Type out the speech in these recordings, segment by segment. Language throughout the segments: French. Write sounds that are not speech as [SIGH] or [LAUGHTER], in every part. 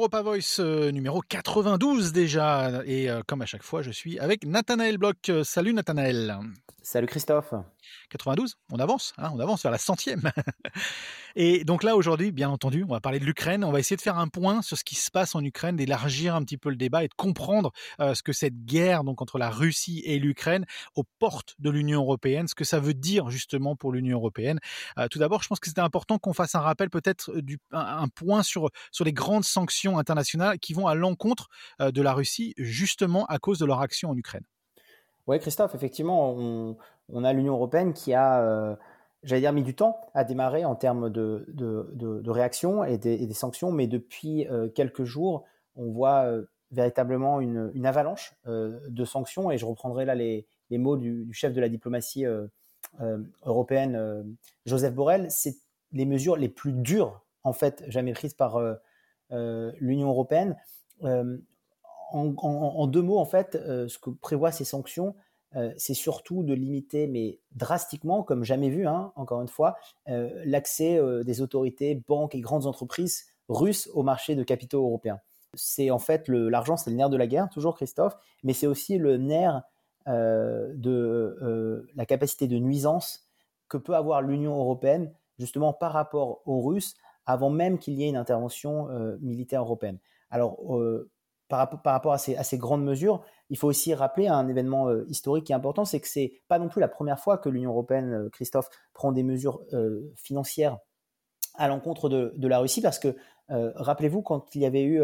Europa Voice euh, numéro 92 déjà. Et euh, comme à chaque fois, je suis avec Nathanaël Bloch. Euh, salut Nathanaël. Salut Christophe. 92, on avance, hein, on avance vers la centième. [LAUGHS] et donc là aujourd'hui, bien entendu, on va parler de l'Ukraine. On va essayer de faire un point sur ce qui se passe en Ukraine, d'élargir un petit peu le débat et de comprendre euh, ce que cette guerre donc entre la Russie et l'Ukraine aux portes de l'Union européenne, ce que ça veut dire justement pour l'Union européenne. Euh, tout d'abord, je pense que c'était important qu'on fasse un rappel, peut-être du un, point sur sur les grandes sanctions internationales qui vont à l'encontre euh, de la Russie justement à cause de leur action en Ukraine. Oui, Christophe, effectivement, on, on a l'Union européenne qui a, euh, j'allais dire, mis du temps à démarrer en termes de, de, de, réaction et des, sanctions, mais depuis euh, quelques jours, on voit euh, véritablement une, avalanche de sanctions, et je reprendrai là les, mots du, chef de la diplomatie européenne, Joseph Borrell, c'est les mesures les plus dures, en fait, jamais prises par l'Union européenne. En, en, en, deux mots, en fait, ce que prévoient ces sanctions, euh, c'est surtout de limiter, mais drastiquement, comme jamais vu, hein, encore une fois, euh, l'accès euh, des autorités, banques et grandes entreprises russes au marché de capitaux européens. C'est en fait l'argent, c'est le nerf de la guerre, toujours Christophe, mais c'est aussi le nerf de la capacité de nuisance que peut avoir l'Union européenne justement par rapport aux Russes avant même qu'il y ait une intervention militaire européenne. Alors par, rapport à ces, grandes mesures, il faut aussi rappeler un événement euh, historique qui est important, c'est que c'est pas non plus la première fois que l'Union européenne, euh, Christophe, prend des mesures euh, financières à l'encontre de, la Russie, parce que rappelez-vous quand il y avait eu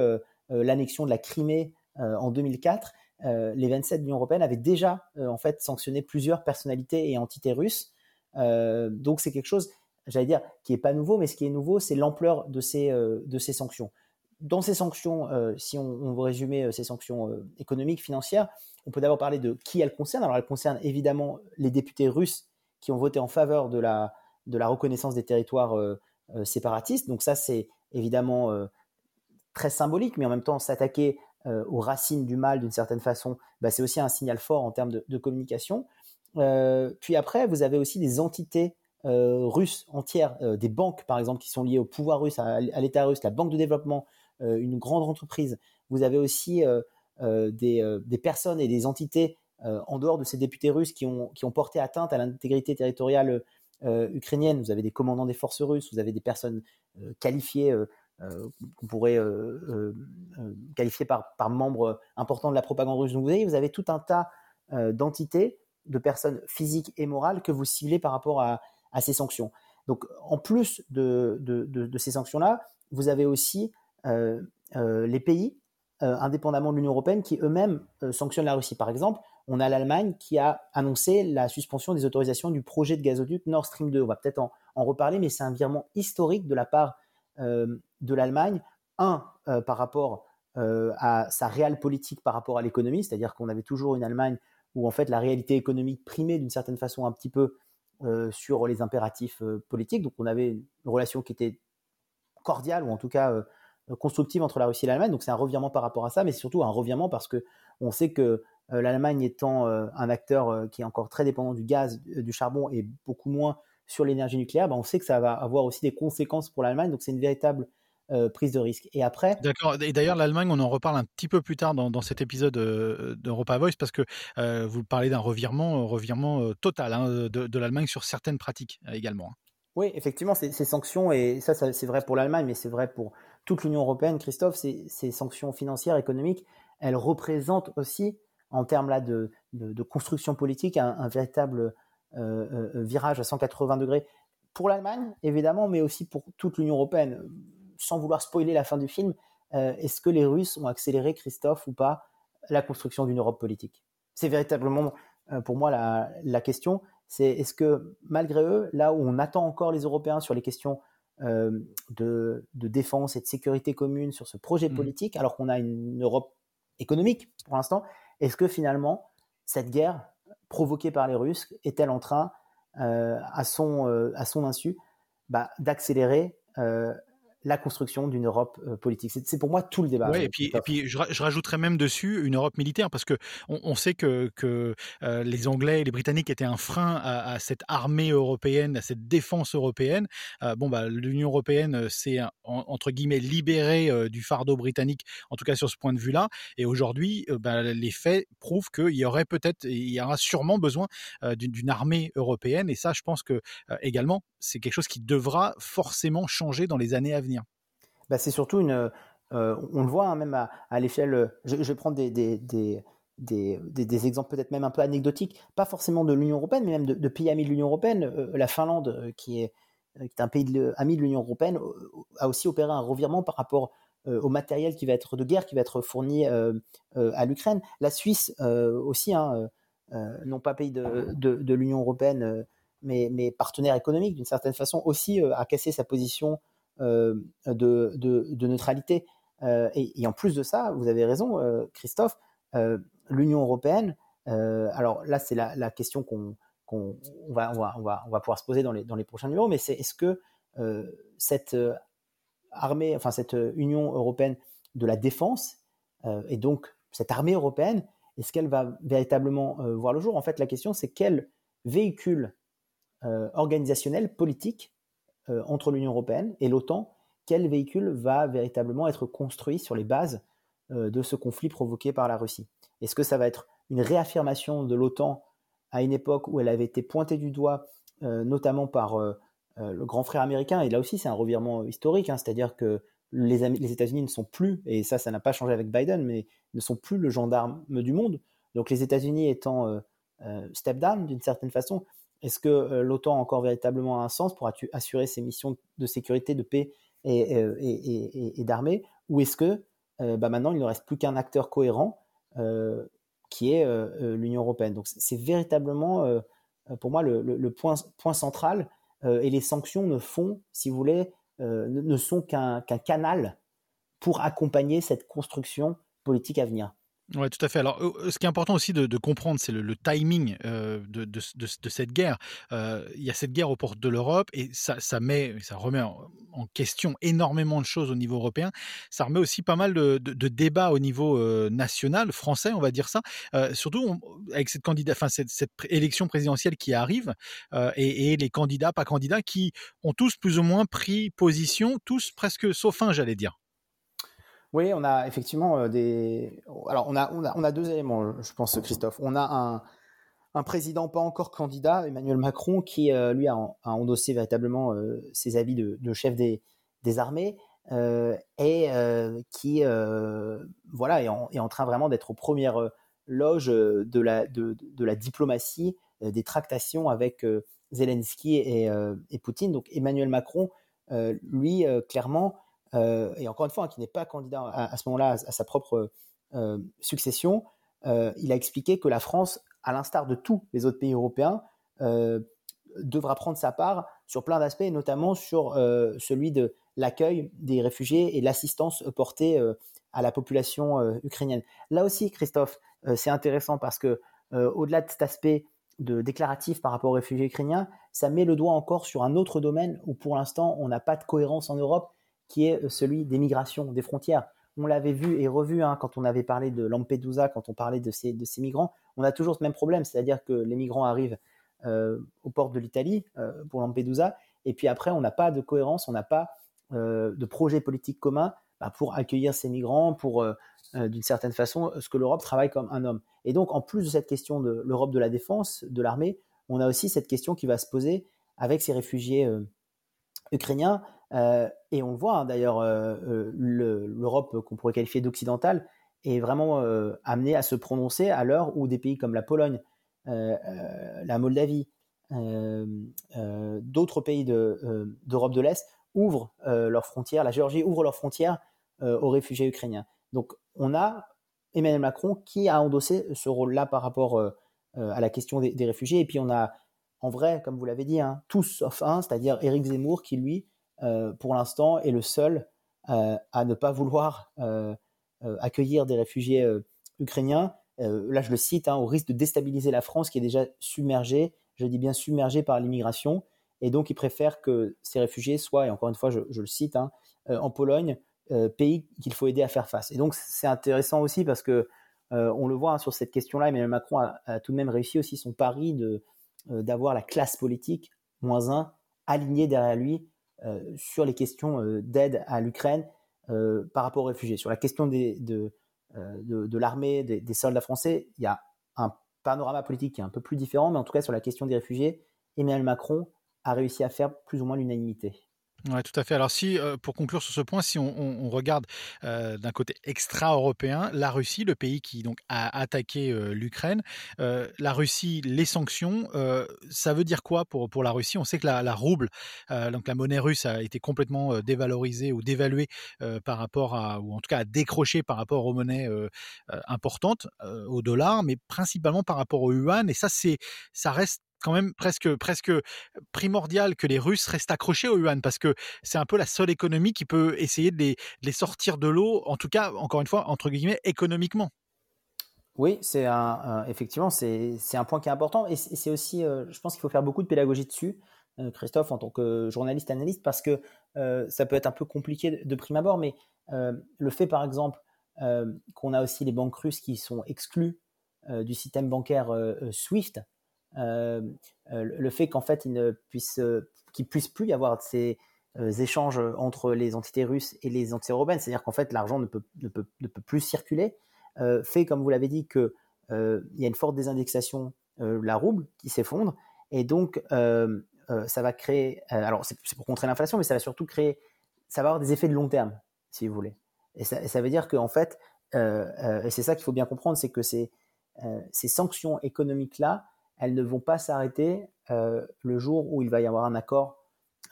l'annexion de la Crimée en 2004, les 27 de l'Union européenne avaient déjà en fait sanctionné plusieurs personnalités et entités russes. donc c'est quelque chose, j'allais dire, qui est pas nouveau, mais ce qui est nouveau, c'est l'ampleur de ces sanctions dans ces sanctions, euh, si on, on, veut résumer euh, ces sanctions euh, économiques, financières, on peut d'abord parler de qui elles concernent. Alors elles concernent évidemment les députés russes qui ont voté en faveur de la, reconnaissance des territoires séparatistes. Donc ça, c'est évidemment très symbolique, mais en même temps, s'attaquer aux racines du mal d'une certaine façon, bah, c'est aussi un signal fort en termes de, communication. puis après, vous avez aussi des entités russes entières, des banques par exemple qui sont liées au pouvoir russe, à, l'État russe, la Banque de développement une grande entreprise. Vous avez aussi euh, euh, des, personnes et des entités en dehors de ces députés russes qui ont, qui ont porté atteinte à l'intégrité territoriale ukrainienne. Vous avez des commandants des forces russes, vous avez des personnes qualifiées qu'on pourrait qualifier par, par membres importants de la propagande russe. Donc vous avez, vous avez tout un tas d'entités, de personnes physiques et morales que vous ciblez par rapport à, ces sanctions. Donc en plus de, de, ces sanctions-là, vous avez aussi euh, euh, les pays euh, indépendamment de l'Union européenne qui eux-mêmes sanctionnent la Russie. Par exemple, on a l'Allemagne qui a annoncé la suspension des autorisations du projet de gazoduc Nord Stream 2. On va peut-être en, reparler, mais c'est un virement historique de la part euh, de l'Allemagne. Un, euh, par rapport euh, à sa réelle politique par rapport à l'économie, c'est-à-dire qu'on avait toujours une Allemagne où en fait la réalité économique primait d'une certaine façon un petit peu sur les impératifs politiques. Donc on avait une relation qui était cordiale ou en tout cas constructive entre la Russie et l'Allemagne. Donc c'est un revirement par rapport à ça, mais c'est surtout un revirement parce que on sait que euh, l'Allemagne étant euh, un acteur euh, qui est encore très dépendant du gaz, du charbon et beaucoup moins sur l'énergie nucléaire, bah, on sait que ça va avoir aussi des conséquences pour l'Allemagne. Donc c'est une véritable prise de risque. Et après. D'accord. Et d'ailleurs, l'Allemagne, on en reparle un petit peu plus tard dans, dans cet épisode d'Europa Voice parce que vous parlez d'un revirement, revirement total hein, de, de l'Allemagne sur certaines pratiques également. Hein. Oui, effectivement, ces, ces, sanctions, et ça, ça c'est vrai pour l'Allemagne, mais c'est vrai pour toute l'Union européenne, Christophe, ces, sanctions financières, économiques, elles représentent aussi, en termes là de, construction politique, un, véritable euh, euh, virage à 180 degrés pour l'Allemagne, évidemment, mais aussi pour toute l'Union européenne. Sans vouloir spoiler la fin du film, euh, est-ce que les Russes ont accéléré, Christophe, ou pas, la construction d'une Europe politique? C'est véritablement, pour moi, la, la question c'est est-ce que malgré eux, là où on attend encore les Européens sur les questions de, de, défense et de sécurité commune sur ce projet mmh. politique, alors qu'on a une Europe économique pour l'instant, est-ce que finalement cette guerre provoquée par les Russes est-elle en train, euh, à son euh, à son insu, bah, d'accélérer euh, la construction d'une Europe euh, politique. C'est pour moi tout le débat. Oui, et puis, et puis je, rajouterais même dessus une Europe militaire, parce que on, sait que, que euh, les Anglais et les Britanniques étaient un frein à, cette armée européenne, à cette défense européenne. Euh, bon, bah, l'Union européenne s'est, entre guillemets, libérée du fardeau britannique, en tout cas sur ce point de vue-là. Et aujourd'hui, bah, les faits prouvent qu'il y aurait peut-être, il y aura sûrement besoin d'une armée européenne. Et ça, je pense que également, c'est quelque chose qui devra forcément changer dans les années à venir. Bah, c'est surtout une. Euh, on le voit hein, même à, l'échelle. Je, vais prendre des, des, des, des, exemples peut-être même un peu anecdotiques, pas forcément de l'Union européenne, mais même de, pays amis de l'Union européenne. Euh, la Finlande, euh, qui est, qui est un pays ami de l'Union européenne, a aussi opéré un revirement par rapport au matériel qui va être de guerre, qui va être fourni à l'Ukraine. La Suisse aussi, hein, non pas pays de, de l'Union européenne, mais, mais, partenaire économique d'une certaine façon, aussi a cassé sa position euh, de, de, neutralité. Euh, et, en plus de ça, vous avez raison, euh, Christophe, l'Union européenne, alors là, c'est la, question qu'on va, on, va, on, va, on va pouvoir se poser dans les, dans les prochains numéros, mais c'est est-ce que cette armée, enfin cette Union européenne de la défense, et donc cette armée européenne, est-ce qu'elle va véritablement voir le jour? En fait, la question, c'est quel véhicule organisationnel, politique, euh, entre l'Union européenne et l'OTAN, quel véhicule va véritablement être construit sur les bases euh, de ce conflit provoqué par la Russie? Est-ce que ça va être une réaffirmation de l'OTAN à une époque où elle avait été pointée du doigt, euh, notamment par le grand frère américain, et là aussi c'est un revirement historique, hein, c'est-à-dire que les, les États-Unis ne sont plus, et ça, ça n'a pas changé avec Biden, mais ne sont plus le gendarme du monde. Donc les États-Unis étant step down d'une certaine façon, est-ce que euh, l'OTAN a encore véritablement un sens? Pour assurer ses missions de sécurité, de paix et, et, d'armée? Ou est-ce que euh, bah, maintenant il ne reste plus qu'un acteur cohérent euh, qui est l'Union européenne? Donc c'est véritablement pour moi le, point, point, central et les sanctions ne font, si vous voulez, ne, sont qu'un canal pour accompagner cette construction politique à venir. Oui, tout à fait. Alors, ce qui est important aussi de, comprendre, c'est le, timing de, cette guerre. il y a cette guerre aux portes de l'Europe et ça, met, ça remet en, question énormément de choses au niveau européen. Ça remet aussi pas mal de, débats au niveau national, français, on va dire ça. surtout avec cette, cette, élection présidentielle qui arrive et, et, les candidats, pas candidats, qui ont tous plus ou moins pris position, tous presque sauf un, j'allais dire. Oui, on a effectivement euh, des. Alors, on a, on a, deux éléments, je pense, Christophe. On a un, président pas encore candidat, Emmanuel Macron, qui, euh, lui, a, endossé véritablement euh, ses habits de, chef des, armées et qui, voilà, est en, train vraiment d'être aux premières loges de la, de, la diplomatie, des tractations avec Zelensky et, et, Poutine. Donc, Emmanuel Macron, lui, clairement, et encore une fois, hein, qui n'est pas candidat à, ce moment-là à, sa propre euh, succession, euh, il a expliqué que la France, à l'instar de tous les autres pays européens, devra prendre sa part sur plein d'aspects, notamment sur celui de l'accueil des réfugiés et l'assistance portée à la population ukrainienne. Là aussi, Christophe, c'est intéressant parce que au-delà de cet aspect déclaratif par rapport aux réfugiés ukrainiens, ça met le doigt encore sur un autre domaine où pour l'instant on n'a pas de cohérence en Europe qui est celui des migrations, des frontières. On l'avait vu et revu hein, quand on avait parlé de Lampedusa, quand on parlait de ces, migrants. On a toujours ce même problème, c'est-à-dire que les migrants arrivent euh, aux portes de l'Italie euh, pour Lampedusa, et puis après, on n'a pas de cohérence, on n'a pas euh, de projet politique commun bah, pour accueillir ces migrants, pour, d'une certaine façon, ce que l'Europe travaille comme un homme. Et donc, en plus de cette question de l'Europe de la défense, de l'armée, on a aussi cette question qui va se poser avec ces réfugiés ukrainiens euh, et on voit hein, d'ailleurs euh, euh, l'Europe qu'on pourrait qualifier d'occidentale est vraiment amenée à se prononcer à l'heure où des pays comme la Pologne, la Moldavie, d'autres pays d'Europe de, l'Est ouvrent leurs frontières, la Géorgie ouvre leurs frontières aux réfugiés ukrainiens. Donc on a Emmanuel Macron qui a endossé ce rôle-là par rapport à la question des, réfugiés. Et puis on a, en vrai, comme vous l'avez dit, hein, tous sauf un, c'est-à-dire Éric Zemmour, qui lui pour l'instant, est le seul euh, à ne pas vouloir euh, accueillir des réfugiés ukrainiens. là, je le cite, hein, au risque de déstabiliser la France qui est déjà submergée, je dis bien submergée par l'immigration. Et donc, il préfère que ces réfugiés soient, et encore une fois, je, le cite, hein, en Pologne, pays qu'il faut aider à faire face. Et donc c'est intéressant aussi parce que on le voit hein, sur cette question-là, Emmanuel Macron a, tout de même réussi aussi son pari de d'avoir la classe politique moins un alignée derrière lui sur les questions d'aide à l'Ukraine par rapport aux réfugiés. Sur la question de, l'armée, des, des, soldats français, il y a un panorama politique qui est un peu plus différent, mais en tout cas sur la question des réfugiés, Emmanuel Macron a réussi à faire plus ou moins l'unanimité. Ouais, tout à fait. Alors si, euh, pour conclure sur ce point, si on, regarde euh, d'un côté extra-européen, la Russie, le pays qui donc a attaqué euh, l'Ukraine, la Russie, les sanctions, ça veut dire quoi pour pour la Russie? On sait que la, la rouble, donc la monnaie russe, a été complètement dévalorisée ou dévaluée par rapport à, ou en tout cas décrochée par rapport aux monnaies importantes, au dollar, mais principalement par rapport au yuan. Et ça, c'est, ça reste quand même presque primordial que les Russes restent accrochés au yuan parce que c'est un peu la seule économie qui peut essayer de les, sortir de l'eau, en tout cas, encore une fois, entre guillemets, économiquement. Oui, c'est effectivement c'est un point qui est important et c'est aussi, euh, je pense qu'il faut faire beaucoup de pédagogie dessus, euh, Christophe, en tant que journaliste analyste, parce que euh, ça peut être un peu compliqué de, prime abord, mais le fait par exemple qu'on a aussi les banques russes qui sont exclues du système bancaire SWIFT, le fait qu'en fait il ne puisse, euh, qu'il puisse plus y avoir ces échanges entre les entités russes et les entités européennes, c'est-à-dire qu'en fait l'argent ne peut, plus circuler, fait comme vous l'avez dit que il y a une forte désindexation, la rouble qui s'effondre, et donc ça va créer, alors c'est pour contrer l'inflation, mais ça va surtout créer, ça va avoir des effets de long terme, si vous voulez. Et ça, veut dire qu'en fait, et c'est ça qu'il faut bien comprendre, c'est que ces sanctions économiques-là elles ne vont pas s'arrêter euh, le jour où il va y avoir un accord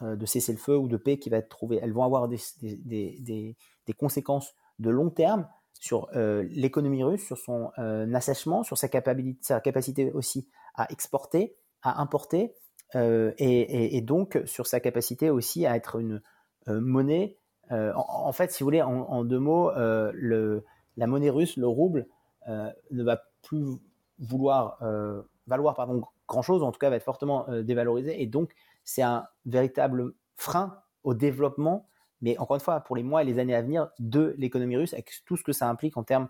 euh, de cessez-le-feu ou de paix qui va être trouvé. Elles vont avoir des, conséquences de long terme sur euh, l'économie russe, sur son assèchement, sur sa, capacité aussi à exporter, à importer, et, donc sur sa capacité aussi à être une monnaie. En, fait, si vous voulez, en, deux mots, la monnaie russe, le rouble, ne va plus vouloir valoir pardon, grand-chose, en tout cas va être fortement euh, dévalorisé. Et donc, c'est un véritable frein au développement, mais encore une fois, pour les mois et les années à venir, de l'économie russe, avec tout ce que ça implique en termes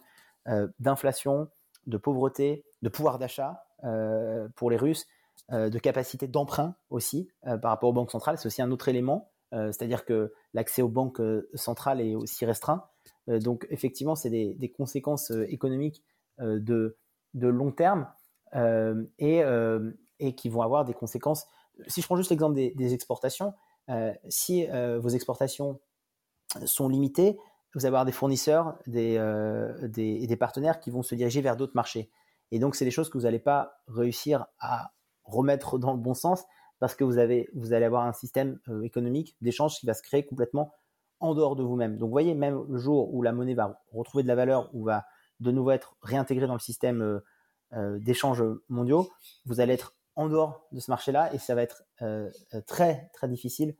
euh, d'inflation, de pauvreté, de pouvoir d'achat euh, pour les Russes, de capacité d'emprunt aussi par rapport aux banques centrales. C'est aussi un autre élément, c'est-à-dire que l'accès aux banques centrales est aussi restreint. donc, effectivement, c'est des, des, conséquences économiques de, de long terme et, euh, et qui vont avoir des conséquences. Si je prends juste l'exemple des, exportations, euh, si vos exportations sont limitées, vous allez avoir des fournisseurs, des, des, des, partenaires qui vont se diriger vers d'autres marchés. Et donc, c'est des choses que vous n'allez pas réussir à remettre dans le bon sens parce que vous, avez, vous allez avoir un système économique d'échange qui va se créer complètement en dehors de vous-même. Donc, vous voyez, même le jour où la monnaie va retrouver de la valeur ou va de nouveau être réintégrée dans le système euh, d'échanges mondiaux, vous allez être en dehors de ce marché-là et ça va être euh, très très difficile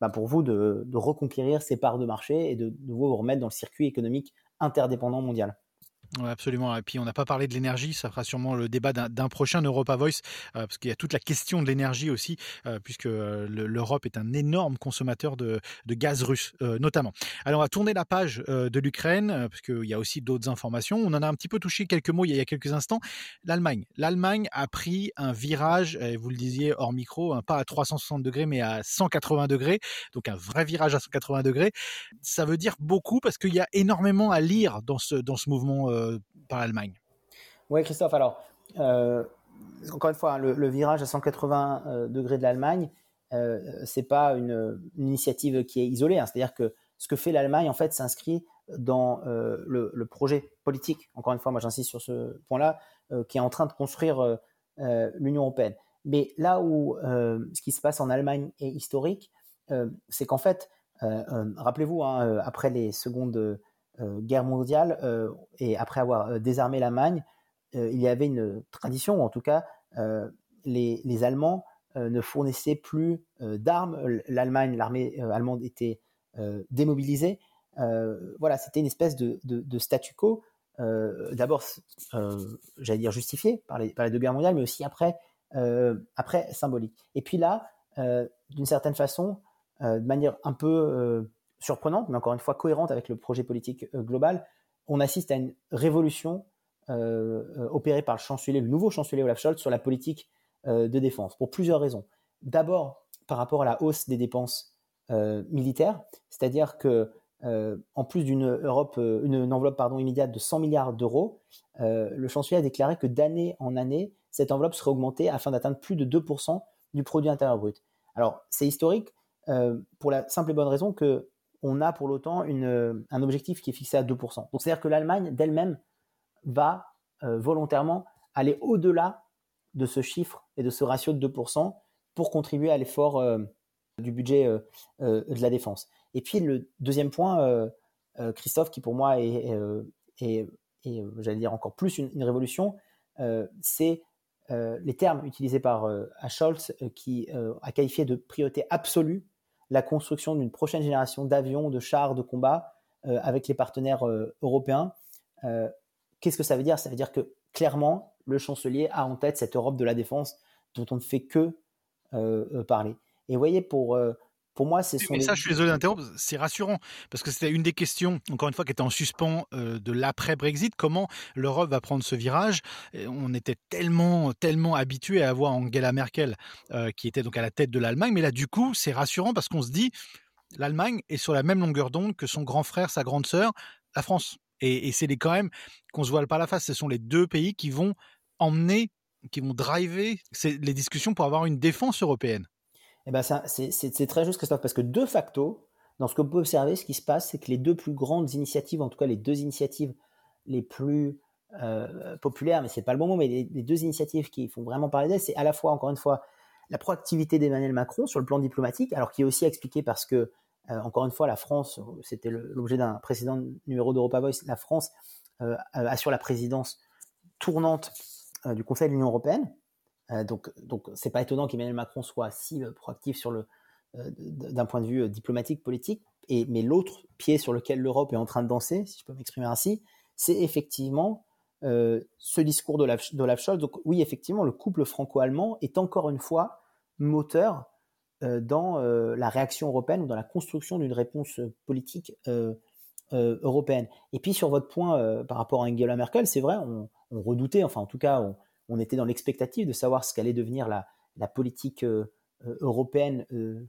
bah, pour vous de, de, reconquérir ces parts de marché et de, de vous remettre dans le circuit économique interdépendant mondial. Ouais, absolument. Et puis on n'a pas parlé de l'énergie, ça fera sûrement le débat d'un prochain Europa Voice, euh, parce qu'il y a toute la question de l'énergie aussi, euh, puisque euh, l'Europe est un énorme consommateur de, gaz russe, notamment. Alors on va tourner la page de l'Ukraine, parce qu'il y a aussi d'autres informations. On en a un petit peu touché quelques mots il y a, quelques instants. L'Allemagne. L'Allemagne a pris un virage, vous le disiez hors micro, hein, pas à 360 degrés, mais à 180 degrés, donc un vrai virage à 180 degrés. Ça veut dire beaucoup, parce qu'il y a énormément à lire dans ce, dans ce mouvement par l'Allemagne. Oui, Christophe, alors, euh, encore une fois, hein, le, virage à 180 euh, degrés de l'Allemagne, euh, c'est pas une, initiative qui est isolée. Hein. C'est-à-dire que ce que fait l'Allemagne, en fait, s'inscrit dans le, projet politique, encore une fois, moi j'insiste sur ce point-là, qui est en train de construire l'Union européenne. Mais là où ce qui se passe en Allemagne est historique, c'est qu'en fait, rappelez-vous, hein, après les secondes euh, guerre mondiale euh, et après avoir euh, désarmé l'Allemagne, il y avait une tradition, ou en tout cas, les, les, Allemands ne fournissaient plus d'armes. L'Allemagne, l'armée allemande était démobilisée. voilà, c'était une espèce de, de, de statu quo. D'abord, j'allais dire justifié par les, par les, deux guerres mondiales, mais aussi après, après symbolique. Et puis là, d'une certaine façon, de manière un peu surprenante, mais encore une fois cohérente avec le projet politique global. On assiste à une révolution opérée par le chancelier, le nouveau chancelier Olaf Scholz sur la politique de défense, pour plusieurs raisons. D'abord, par rapport à la hausse des dépenses militaires, c'est-à-dire que en plus d'une Europe, une, enveloppe pardon immédiate de 100 milliards d'euros, le chancelier a déclaré que d'année en année, cette enveloppe serait augmentée afin d'atteindre plus de 2% du produit intérieur brut. Alors, c'est historique euh, pour la simple et bonne raison que on a pour l'OTAN euh, un objectif qui est fixé à 2%. Donc, c'est-à-dire que l'Allemagne d'elle-même va euh, volontairement aller au-delà de ce chiffre et de ce ratio de 2% pour contribuer à l'effort du budget de la défense. Et puis, le deuxième point, Christophe, qui pour moi est, j'allais dire encore plus une révolution, c'est euh, les termes utilisés par euh, Scholz, euh, qui a qualifié de priorité absolue la construction d'une prochaine génération d'avions, de chars de combat avec les partenaires européens. Qu'est-ce que ça veut dire? Ça veut dire que clairement, le chancelier a en tête cette Europe de la défense dont on ne fait que parler. Et voyez, pour pour moi, c'est Mais ça, je suis désolé d'interrompre, c'est rassurant parce que c'était une des questions, encore une fois, qui était en suspens euh, de l'après-Brexit. Comment l'Europe va prendre ce virage? On était tellement, tellement habitué à avoir Angela Merkel euh, qui était donc à la tête de l'Allemagne, mais là, du coup, c'est rassurant parce qu'on se dit l'Allemagne est sur la même longueur d'onde que son grand frère, sa grande sœur, la France. Et, c'est quand même qu'on se voile pas la face. Ce sont les deux pays qui vont emmener, qui vont driver les discussions pour avoir une défense européenne. Eh ben c'est très juste, Christophe, parce que de facto, dans ce qu'on peut observer, ce qui se passe, c'est que les deux plus grandes initiatives, en tout cas les deux initiatives les plus euh, populaires, mais c'est pas le bon mot, mais les, deux initiatives qui font vraiment parler d'elles, c'est à la fois, encore une fois, la proactivité d'Emmanuel Macron sur le plan diplomatique, alors qui est aussi expliqué parce que, euh, encore une fois, la France, c'était l'objet d'un précédent numéro d'Europa Voice, la France euh, assure la présidence tournante du Conseil de l'Union européenne, donc, donc c'est pas étonnant qu'Emmanuel Macron soit si euh, proactif sur le, euh, d'un point de vue diplomatique, politique. Mais l'autre pied sur lequel l'Europe est en train de danser, si je peux m'exprimer ainsi, c'est effectivement ce discours d'Olaf Scholz. Donc oui, effectivement, le couple franco-allemand est encore une fois moteur dans la réaction européenne ou dans la construction d'une réponse politique européenne. Et puis sur votre point par rapport à Angela Merkel, c'est vrai, on, on, redoutait, enfin en tout cas, on, on était dans l'expectative de savoir ce qu'allait devenir la, politique euh, euh, européenne euh,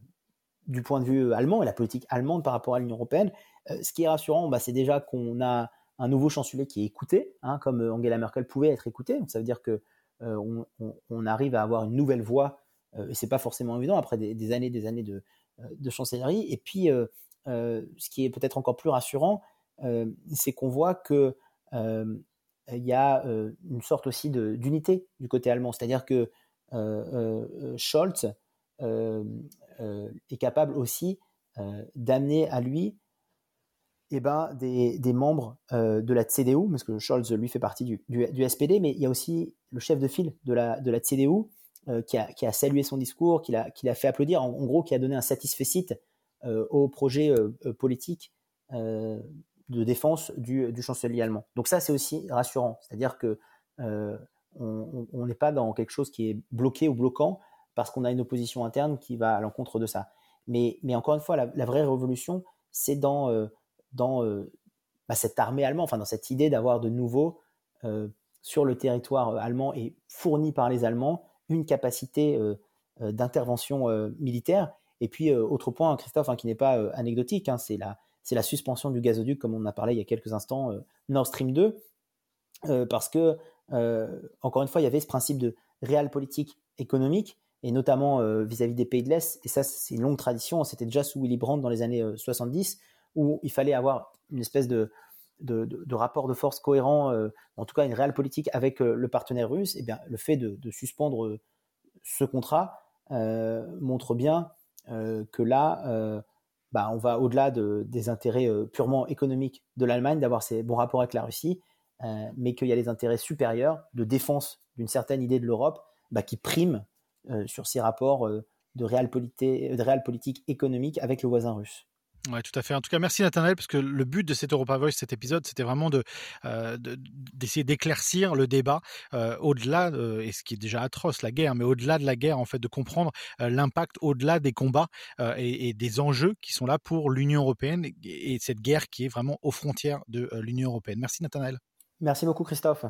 du point de vue allemand et la politique allemande par rapport à l'Union européenne. ce qui est rassurant, bah, c'est déjà qu'on a un nouveau chancelier qui est écouté, hein, comme Angela Merkel pouvait être écoutée. Donc ça veut dire que on, arrive à avoir une nouvelle voix, et c'est pas forcément évident après des, années, des années de chancellerie. Et puis, ce qui est peut-être encore plus rassurant, c'est qu'on voit que il y a euh, une sorte aussi d'unité du côté allemand. C'est-à-dire que euh, euh, Scholz est capable aussi d'amener à lui eh ben, des, membres de la CDU, parce que Scholz, lui, fait partie du, du, SPD, mais il y a aussi le chef de file de la, de la CDU qui, a, qui, a, salué son discours, qui l'a, fait applaudir, en, gros, qui a donné un satisfait au projet politique de défense du, chancelier allemand. Donc ça, c'est aussi rassurant. C'est-à-dire que euh, on n'est pas dans quelque chose qui est bloqué ou bloquant parce qu'on a une opposition interne qui va à l'encontre de ça. Mais, encore une fois, la, vraie révolution, c'est dans, euh, euh, bah, cette armée allemande, enfin dans cette idée d'avoir de nouveau sur le territoire allemand et fourni par les Allemands une capacité d'intervention militaire. Et puis, autre point, Christophe, hein, qui n'est pas anecdotique, hein, c'est la, c'est la suspension du gazoduc, comme on a parlé il y a quelques instants, euh, Nord Stream 2, euh, parce que, euh, encore une fois, il y avait ce principe de réel politique économique, et notamment vis-à-vis des pays de l'Est, et ça, c'est une longue tradition, c'était déjà sous Willy Brandt dans les années 70, où il fallait avoir une espèce de, de, rapport de force cohérent, en tout cas une réelle politique avec le partenaire russe, et eh bien le fait de, suspendre ce contrat montre bien que là, bah, on va au-delà des intérêts euh, purement économiques de l'Allemagne, d'avoir ses bons rapports avec la Russie, euh, mais qu'il y a les intérêts supérieurs de défense d'une certaine idée de l'Europe bah, qui priment euh, sur ces rapports de réelle, politique économique avec le voisin russe. Ouais, tout à fait. En tout cas, merci Nathanaël, parce que le but de cet Europa Voice, cet épisode, c'était vraiment de euh, d'essayer d'éclaircir le débat euh, au-delà, et ce qui est déjà atroce, la guerre, mais au-delà de la guerre, en fait, de comprendre euh, l'impact au-delà des combats et, des enjeux qui sont là pour l'Union européenne et, et, cette guerre qui est vraiment aux frontières de l'Union européenne. Merci Nathanaël. Merci beaucoup Christophe.